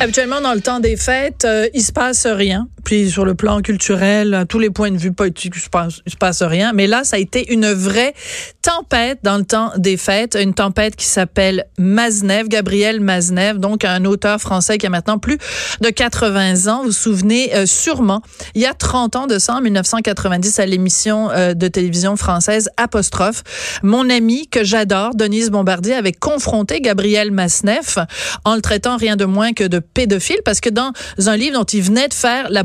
Habituellement, dans le temps des fêtes, euh, il se passe rien. Puis sur le plan culturel, tous les points de vue politiques, il se passe, se passe rien. Mais là, ça a été une vraie tempête dans le temps des fêtes. Une tempête qui s'appelle Maznev, Gabriel Maznev, donc un auteur français qui a maintenant plus de 80 ans. Vous vous souvenez euh, sûrement, il y a 30 ans de ça, en 1990, à l'émission euh, de télévision française Apostrophe, mon ami que j'adore, Denise Bombardier, avait confronté Gabriel Maznev en le traitant rien de moins que de pédophile parce que dans un livre dont il venait de faire la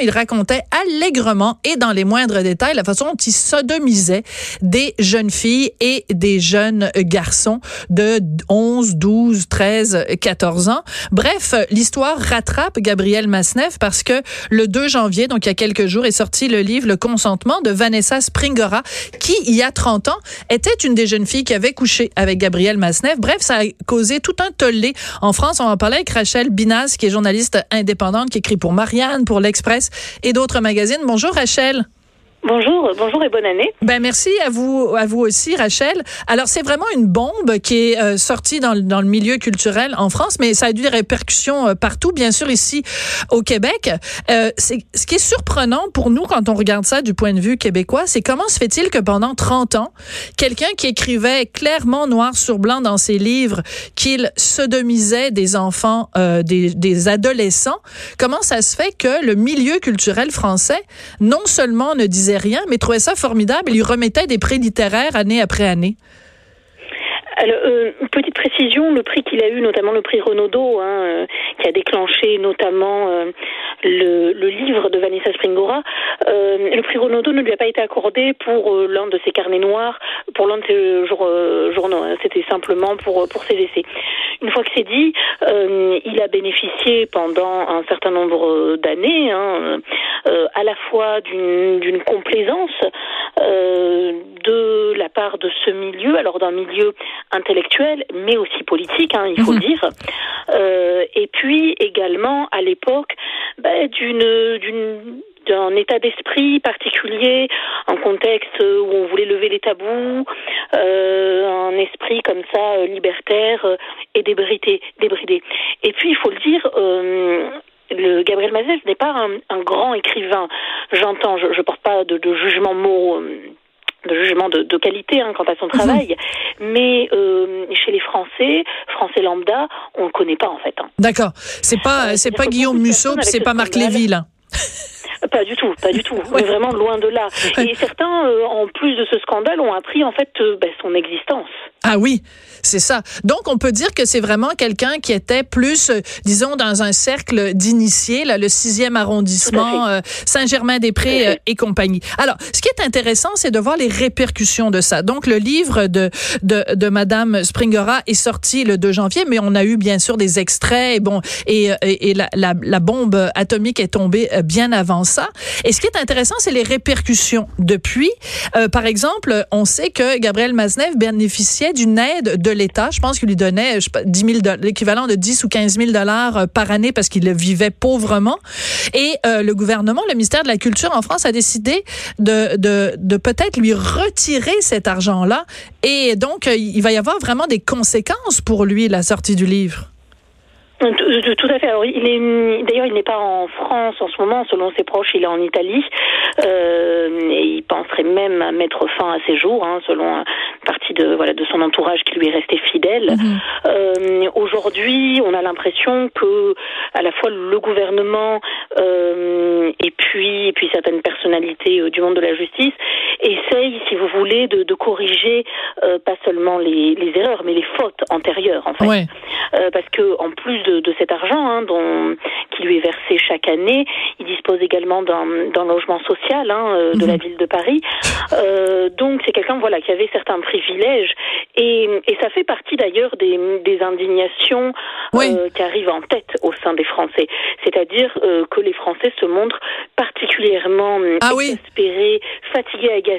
il racontait allègrement et dans les moindres détails la façon dont il sodomisait des jeunes filles et des jeunes garçons de 11, 12, 13, 14 ans. Bref, l'histoire rattrape Gabriel Masneff parce que le 2 janvier, donc il y a quelques jours, est sorti le livre Le consentement de Vanessa Springora qui, il y a 30 ans, était une des jeunes filles qui avait couché avec Gabriel Masneff. Bref, ça a causé tout un tollé. En France, on en parler avec Rachel Binas, qui est journaliste indépendante, qui écrit pour Marianne, pour l'Express et d'autres magazines. Bonjour Rachel. Bonjour, bonjour et bonne année. Ben merci à vous, à vous aussi, Rachel. Alors c'est vraiment une bombe qui est euh, sortie dans, dans, le milieu culturel en France, mais ça a eu des répercussions euh, partout, bien sûr ici au Québec. Euh, c'est ce qui est surprenant pour nous quand on regarde ça du point de vue québécois, c'est comment se fait-il que pendant 30 ans, quelqu'un qui écrivait clairement noir sur blanc dans ses livres qu'il sodomisait des enfants, des, des adolescents, comment ça se fait que le milieu culturel français non seulement ne disait rien, mais trouvait ça formidable. Il lui remettait des prix littéraires année après année. Alors, euh, petite précision, le prix qu'il a eu, notamment le prix Renaudot, hein, euh, qui a déclenché notamment euh, le, livre de Vanessa Springora, le prix Renaudot ne lui a pas été accordé pour l'un de ses carnets noirs, pour l'un de ses journaux. Hein, C'était simplement pour pour ses essais. Une fois que c'est dit, il a bénéficié pendant un certain nombre d'années, hein, à la fois d'une complaisance de la part de ce milieu, alors d'un milieu intellectuel, mais aussi politique, hein, il faut le dire. Euh, et puis également à l'époque bah, d'une d'une d'un état d'esprit particulier, un contexte où on voulait lever les tabous, euh, un esprit comme ça euh, libertaire euh, et débridé, débridé. Et puis il faut le dire. Euh, le Gabriel Mazet n'est pas un, un, grand écrivain. J'entends, je ne porte pas de, de jugement moraux de jugement de, de qualité hein, quant à son travail, mmh. mais euh, chez les Français, Français lambda, on le connaît pas en fait. Hein. D'accord. C'est pas euh, c'est pas Guillaume Musso, c'est pas Marc Lévy là. Pas du tout, pas du tout. Ouais. vraiment loin de là. Et certains, euh, en plus de ce scandale, ont appris en fait euh, ben, son existence. Ah oui, c'est ça. Donc on peut dire que c'est vraiment quelqu'un qui était plus, euh, disons, dans un cercle d'initiés, là, le sixième arrondissement, euh, Saint-Germain-des-Prés euh, et compagnie. Alors, ce qui est intéressant, c'est de voir les répercussions de ça. Donc le livre de de, de Madame Springora est sorti le 2 janvier, mais on a eu bien sûr des extraits. Et bon, et, et, et la, la, la bombe atomique est tombée bien avant ça. Et ce qui est intéressant, c'est les répercussions depuis. Par exemple, on sait que Gabriel Maznev bénéficiait d'une aide de l'État. Je pense qu'il lui donnait je sais pas, 10 000 l'équivalent de 10 ou 15 000 dollars par année parce qu'il vivait pauvrement. Et euh, le gouvernement, le ministère de la Culture en France a décidé de, de, peut-être lui retirer cet argent-là. Et donc, il va y avoir vraiment des conséquences pour lui, la sortie du livre. Tout à fait. D'ailleurs, il n'est pas en France en ce moment. Selon ses proches, il est en Italie. Euh, et il penserait même à mettre fin à ses jours, hein, selon partie de voilà de son entourage qui lui est resté fidèle. -hmm. euh, Aujourd'hui, on a l'impression que à la fois le gouvernement euh, et puis et puis certaines personnalités euh, du monde de la justice essayent, si vous voulez, de, de corriger euh, pas seulement les, les, erreurs, mais les fautes antérieures, en fait. Ouais. parce que en plus de, de cet argent hein, dont, qui lui est versé chaque année. Il dispose également d'un logement social hein, euh, de la Mhm. ville de Paris. Euh, donc c'est quelqu'un voilà qui avait certains privilèges et, et ça fait partie d'ailleurs des, des indignations Oui. euh, qui arrivent en tête au sein des Français. C'est-à-dire euh, que les Français se montrent particulièrement euh, Ah oui. exaspérés, fatigués, agacés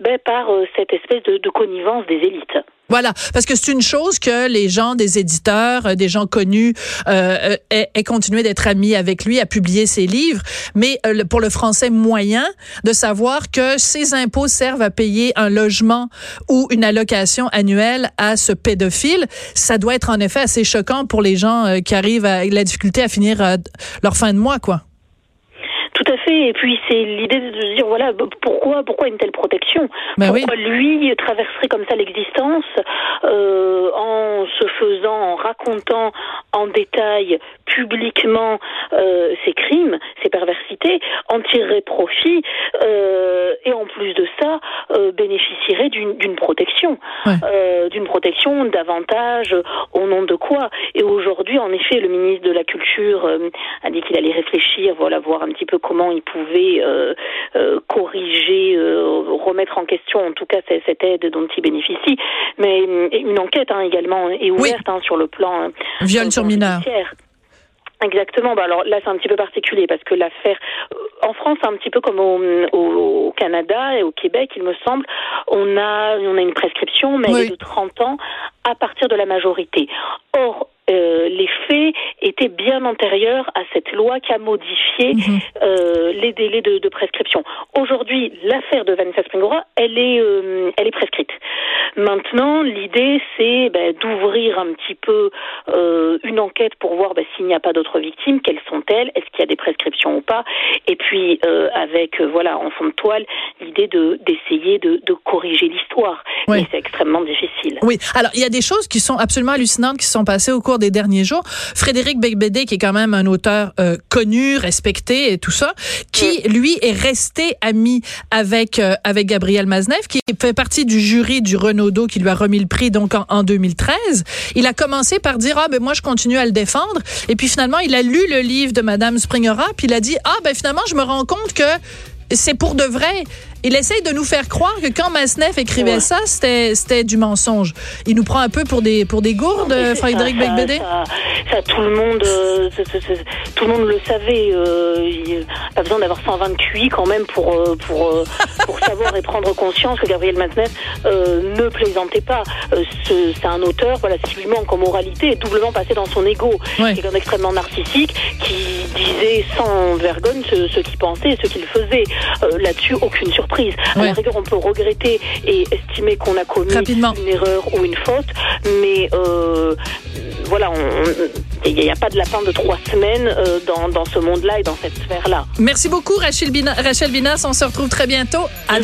ben, par euh, cette espèce de, de connivence des élites. Voilà, parce que c'est une chose que les gens des éditeurs, euh, des gens connus, euh, euh, aient, aient continué d'être amis avec lui, à publier ses livres, mais euh, pour le français moyen, de savoir que ses impôts servent à payer un logement ou une allocation annuelle à ce pédophile, ça doit être en effet assez choquant pour les gens qui arrivent à la difficulté à finir leur fin de mois, quoi. Tout à fait. Et puis c'est l'idée de se dire voilà b- pourquoi pourquoi une telle protection? Ben oui. Pourquoi lui traverserait comme ça l'existence euh, en se faisant, en racontant en détail publiquement euh, ses crimes, ses perversités, en tirerait profit euh, et en plus de ça bénéficierait d'une d'une protection, Ouais. d'une protection davantage au nom de quoi? Et aujourd'hui, en effet, le ministre de la Culture a dit qu'il allait réfléchir, voilà, voir un petit peu comment il pouvait euh, euh, corriger, euh, remettre en question, en tout cas, cette, aide dont il bénéficie. Mais une enquête hein, également est ouverte hein, sur le plan Viol sur mineur. Exactement. Bah alors là, c'est un petit peu particulier parce que l'affaire, en France, un petit peu comme au, au, au Canada et au Québec, il me semble, on a, on a une prescription, mais Oui. elle est de 30 ans à partir de la majorité. Or, euh, les faits étaient bien antérieurs à cette loi qui a modifié Mhm. euh, les délais de, de prescription. Aujourd'hui, l'affaire de Vanessa Springora, elle est, euh, elle est prescrite. Maintenant, l'idée, c'est ben, d'ouvrir un petit peu euh, une enquête pour voir ben, s'il n'y a pas d'autres victimes, quelles sont-elles, est-ce qu'il y a des prescriptions ou pas, et puis euh, avec voilà en fond de toile l'idée de d'essayer de, de corriger l'histoire. Oui. Mais c'est extrêmement difficile. Oui. Alors, il y a des choses qui sont absolument hallucinantes qui se sont passées au cours des derniers jours. Frédéric Beigbeder, qui est quand même un auteur euh, connu, respecté et tout ça, qui, lui, est resté ami avec, euh, avec Gabriel Maznev, qui fait partie du jury du Renaudot qui lui a remis le prix, donc, en, en 2013. Il a commencé par dire, ah, ben, moi, je continue à le défendre. Et puis, finalement, il a lu le livre de Madame Springora, puis il a dit, ah, ben, finalement, je me rends compte que c'est pour de vrai. Il essaye de nous faire croire que quand Masneff écrivait Ouais. ça, c'était c'était du mensonge. Il nous prend un peu pour des pour des gourdes, c'est Frédéric ça, ça, Becbédé? ça, ça, tout le monde, euh, tout le monde le savait. Euh, il- pas besoin d'avoir 120 QI quand même pour euh, pour euh, pour savoir et prendre conscience que Gabriel Matzneff euh, ne plaisantait pas. Euh, ce- c'est un auteur, voilà, qui lui manque en moralité est doublement passé dans son ego. Ouais. Quelqu'un d'extrêmement narcissique qui disait sans vergogne ce, ce qu'il pensait et ce qu'il faisait. Euh, Là-dessus, aucune surprise. À Ouais. la rigueur, on peut regretter et estimer qu'on a commis Rapidement. une erreur ou une faute, mais euh, voilà, il n'y a, pas de lapin de trois semaines euh, dans, dans ce monde-là et dans cette sphère-là. Merci beaucoup Rachel Bina, Rachel Binas, on se retrouve très bientôt. À